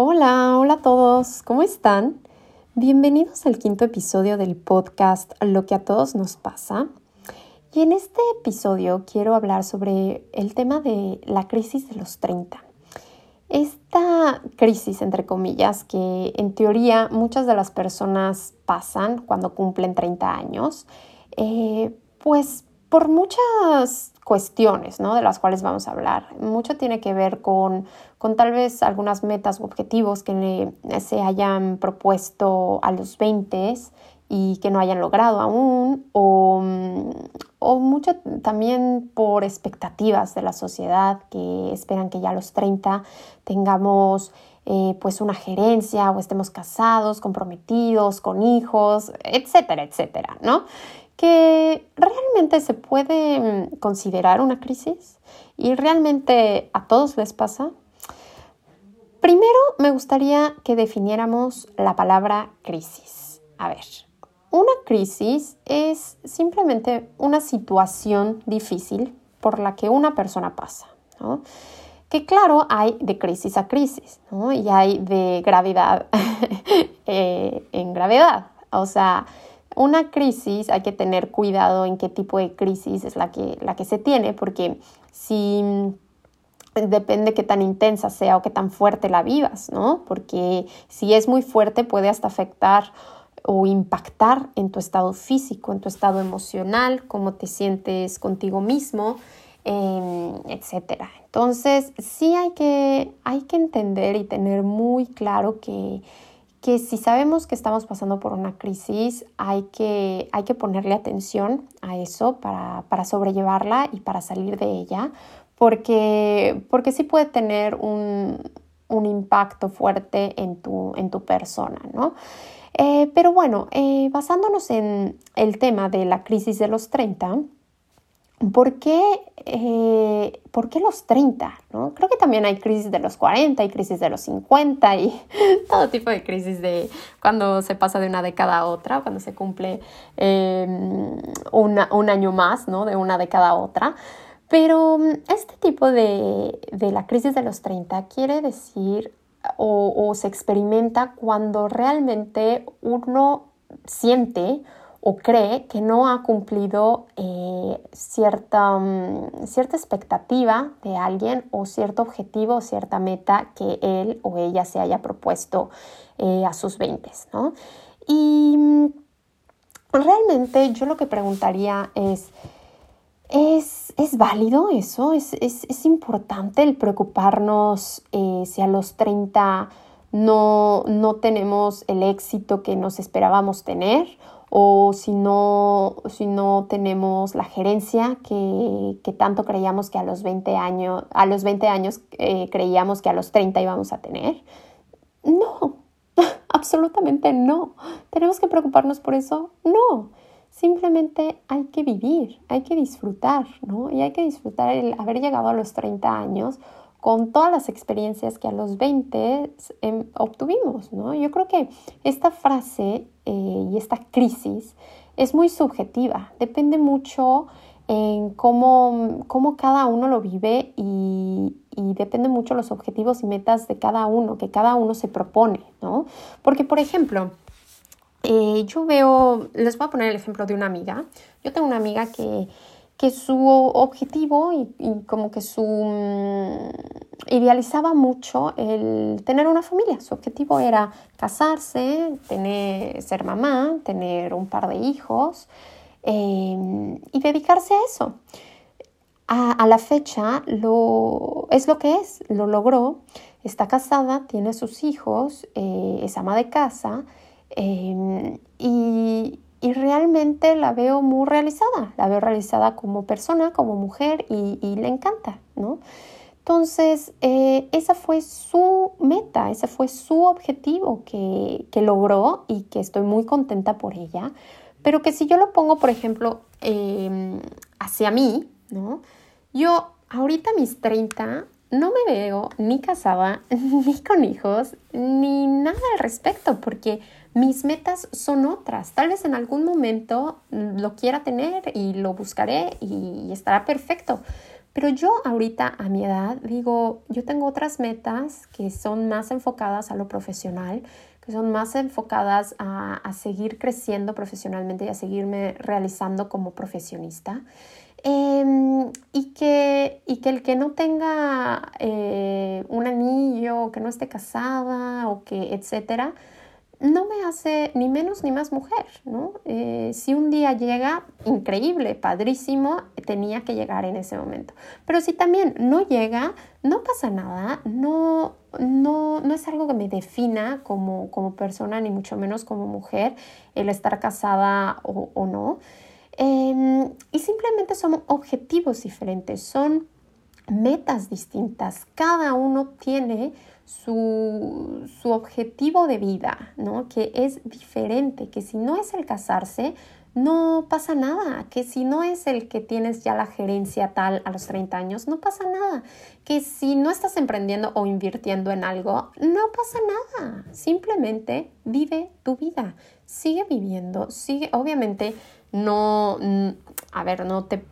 Hola, hola a todos, ¿cómo están? Bienvenidos al quinto episodio del podcast Lo que a todos nos pasa. Y en este episodio quiero hablar sobre el tema de la crisis de los 30. Esta crisis, entre comillas, que en teoría muchas de las personas pasan cuando cumplen 30 años, eh, pues por muchas cuestiones, ¿no? De las cuales vamos a hablar. Mucho tiene que ver con, con tal vez algunas metas u objetivos que se hayan propuesto a los 20 y que no hayan logrado aún, o, o, mucho también por expectativas de la sociedad que esperan que ya a los 30 tengamos eh, pues una gerencia o estemos casados, comprometidos, con hijos, etcétera, etcétera, ¿no? Que realmente se puede mm, considerar una crisis y realmente a todos les pasa. Primero me gustaría que definiéramos la palabra crisis. A ver, una crisis es simplemente una situación difícil por la que una persona pasa. Que claro, hay de crisis a crisis y hay de gravedad eh, en gravedad. O sea, una crisis hay que tener cuidado en qué tipo de crisis es la que, la que se tiene, porque si depende qué tan intensa sea o qué tan fuerte la vivas, ¿no? Porque si es muy fuerte puede hasta afectar o impactar en tu estado físico, en tu estado emocional, cómo te sientes contigo mismo, eh, etcétera. Entonces, sí hay que, hay que entender y tener muy claro que que si sabemos que estamos pasando por una crisis, hay que, hay que ponerle atención a eso para, para, sobrellevarla y para salir de ella, porque, porque sí puede tener un, un impacto fuerte en tu, en tu persona, ¿no? Eh, pero bueno, eh, basándonos en el tema de la crisis de los 30, ¿Por qué, eh, ¿Por qué, los 30? ¿no? Creo que también hay crisis de los 40, hay crisis de los 50 y todo tipo de crisis de cuando se pasa de una década a otra, cuando se cumple em, un año más ¿no? de una década a otra. Pero mm, este tipo de, de la crisis de los 30 quiere decir o se experimenta cuando realmente uno siente o cree que no ha cumplido eh, cierta, mm, cierta expectativa de alguien o cierto objetivo o cierta meta que él o ella se haya propuesto eh, a sus 20, ¿no? Y mm, realmente yo lo que preguntaría es, ¿es, válido eso? ¿Es, importante el preocuparnos eh, si a los 30 no, no tenemos el éxito que nos esperábamos tener? O si no, si no tenemos la gerencia que, que, tanto creíamos que a los 20 años, a los 20 años eh, creíamos que a los 30 íbamos a tener. No, absolutamente no. ¿Tenemos que preocuparnos por eso? No. Simplemente hay que vivir, hay que disfrutar, ¿no? Y hay que disfrutar el haber llegado a los 30 años con todas las experiencias que a los 20 em, obtuvimos, ¿no? Yo creo que esta frase eh, y esta crisis es muy subjetiva, depende mucho en cómo, cómo cada uno lo vive y, depende mucho los objetivos y metas de cada uno, que cada uno se propone, ¿no? Porque, por ejemplo, eh, yo veo, les voy a poner el ejemplo de una amiga, yo tengo una amiga que que su objetivo y, como que su mm, idealizaba mucho el tener una familia. Su objetivo era casarse, tener, ser mamá, tener un par de hijos em, y dedicarse a eso. A, la fecha lo, es lo que es, lo logró, está casada, tiene sus hijos, eh, es ama de casa em, y, y realmente la veo muy realizada, la veo realizada como persona, como mujer y, le encanta, ¿no? Entonces, eh, esa fue su meta, ese fue su objetivo que, logró y que estoy muy contenta por ella, pero que si yo lo pongo, por ejemplo, em, hacia mí, ¿no? Yo ahorita mis 30 no me veo ni casada, ni con hijos, ni nada al respecto, porque mis metas son otras. Tal vez en algún momento lo quiera tener y lo buscaré y estará perfecto. Pero yo ahorita a mi edad digo, yo tengo otras metas que son más enfocadas a lo profesional, que son más enfocadas a, a seguir creciendo profesionalmente y a seguirme realizando como profesionista. Em, y, que, y que el que no tenga eh, un anillo, que no esté casada o que etcétera, no me hace ni menos ni más mujer, ¿no? Eh, si un día llega, increíble, padrísimo, tenía que llegar en ese momento. Pero si también no llega, no pasa nada, no, no, no es algo que me defina como, como persona, ni mucho menos como mujer, el estar casada o, o no. Em, y simplemente son objetivos diferentes, son metas distintas. Cada uno tiene su, su, objetivo de vida, ¿no? Que es diferente, que si no es el casarse, no pasa nada, que si no es el que tienes ya la gerencia tal a los 30 años, no pasa nada, que si no estás emprendiendo o invirtiendo en algo, no pasa nada, simplemente vive tu vida, sigue viviendo, sigue, obviamente no, a ver, no, te,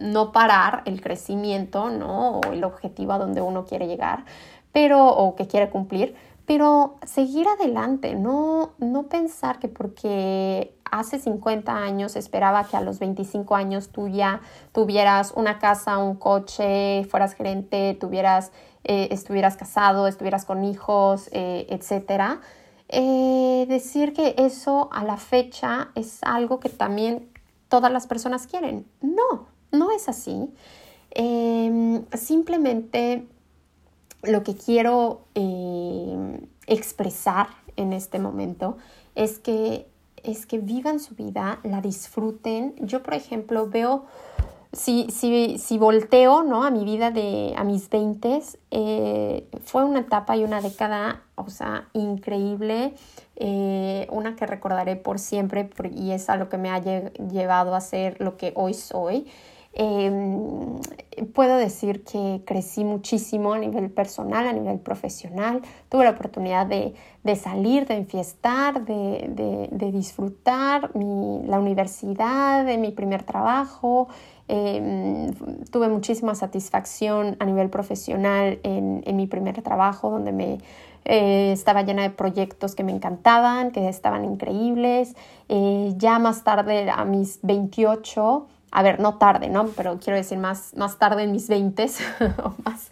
no parar el crecimiento, ¿no? O el objetivo a donde uno quiere llegar, pero, o que quiere cumplir, pero seguir adelante, no, no pensar que porque hace 50 años esperaba que a los 25 años tú ya tuvieras una casa, un coche, fueras gerente, tuvieras, eh, estuvieras casado, estuvieras con hijos, eh, etcétera eh, decir que eso a la fecha es algo que también todas las personas quieren. No, no es así. Em, simplemente lo que quiero expresar en este momento es que, es que vivan su vida, la disfruten. Yo, por ejemplo, veo si, si, si volteo ¿no? a mi vida de a mis 20, eh, fue una etapa y una década, o sea, increíble, eh, una que recordaré por siempre y es a lo que me ha llevado a ser lo que hoy soy. Em, puedo decir que crecí muchísimo a nivel personal, a nivel profesional. Tuve la oportunidad de, de salir, de enfiestar, de, de, disfrutar mi, la universidad, de mi primer trabajo. Em, tuve muchísima satisfacción a nivel profesional en, en mi primer trabajo, donde me eh, estaba llena de proyectos que me encantaban, que estaban increíbles. Eh, ya más tarde, a mis 28, a ver, no tarde, ¿no? Pero quiero decir más, más tarde en mis 20 o, más,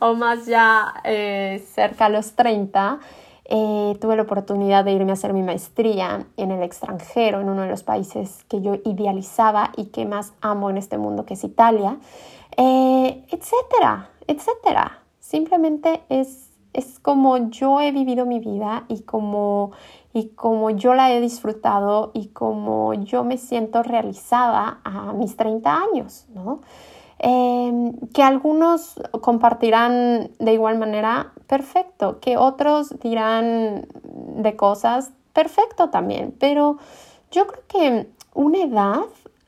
o más ya eh, cerca a los 30, eh, tuve la oportunidad de irme a hacer mi maestría en el extranjero, en uno de los países que yo idealizaba y que más amo en este mundo, que es Italia, eh, etcétera, etcétera. Simplemente es, es como yo he vivido mi vida y como y como yo la he disfrutado y como yo me siento realizada a mis 30 años, ¿no? Em, que algunos compartirán de igual manera, perfecto, que otros dirán de cosas, perfecto también, pero yo creo que una edad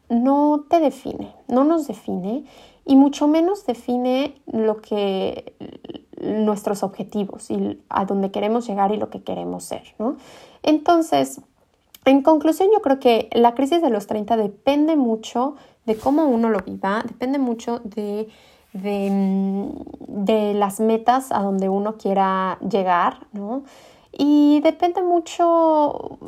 no te define, no nos define y mucho menos define lo que nuestros objetivos y a dónde queremos llegar y lo que queremos ser, ¿no? Entonces, en conclusión, yo creo que la crisis de los 30 depende mucho de cómo uno lo viva, depende mucho de, de, mm, de las metas a donde uno quiera llegar, ¿no? Y depende mucho,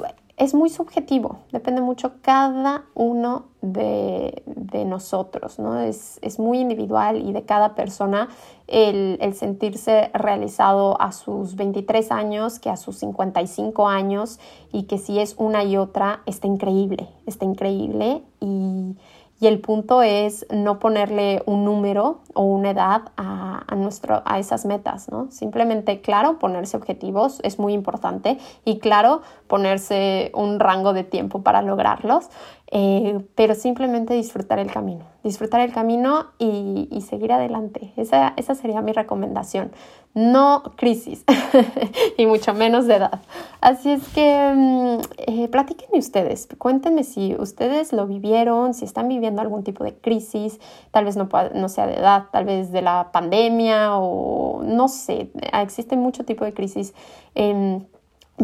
es muy subjetivo, depende mucho cada uno de, nosotros, ¿no? Es, muy individual y de cada persona el, el, sentirse realizado a sus 23 años que a sus 55 años y que si es una y otra está increíble, está increíble y y el punto es no ponerle un número o una edad a, a, nuestro, a esas metas, ¿no? Simplemente, claro, ponerse objetivos es muy importante y claro, ponerse un rango de tiempo para lograrlos, eh, pero simplemente disfrutar el camino, disfrutar el camino y, y seguir adelante. Esa, esa sería mi recomendación. No crisis y mucho menos de edad. Así es que mm, eh, platíquenme ustedes, cuéntenme si ustedes lo vivieron, si están viviendo algún tipo de crisis, tal vez no, no sea de edad, tal vez de la pandemia o no sé, existe mucho tipo de crisis.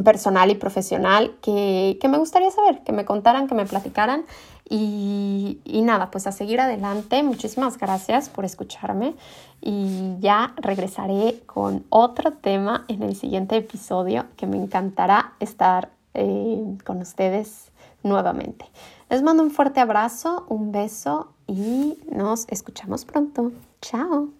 personal y profesional que, me gustaría saber, que me contaran, que me platicaran. Y, nada, pues a seguir adelante. Muchísimas gracias por escucharme y ya regresaré con otro tema en el siguiente episodio que me encantará estar eh, con ustedes nuevamente. Les mando un fuerte abrazo, un beso y nos escuchamos pronto. Chao.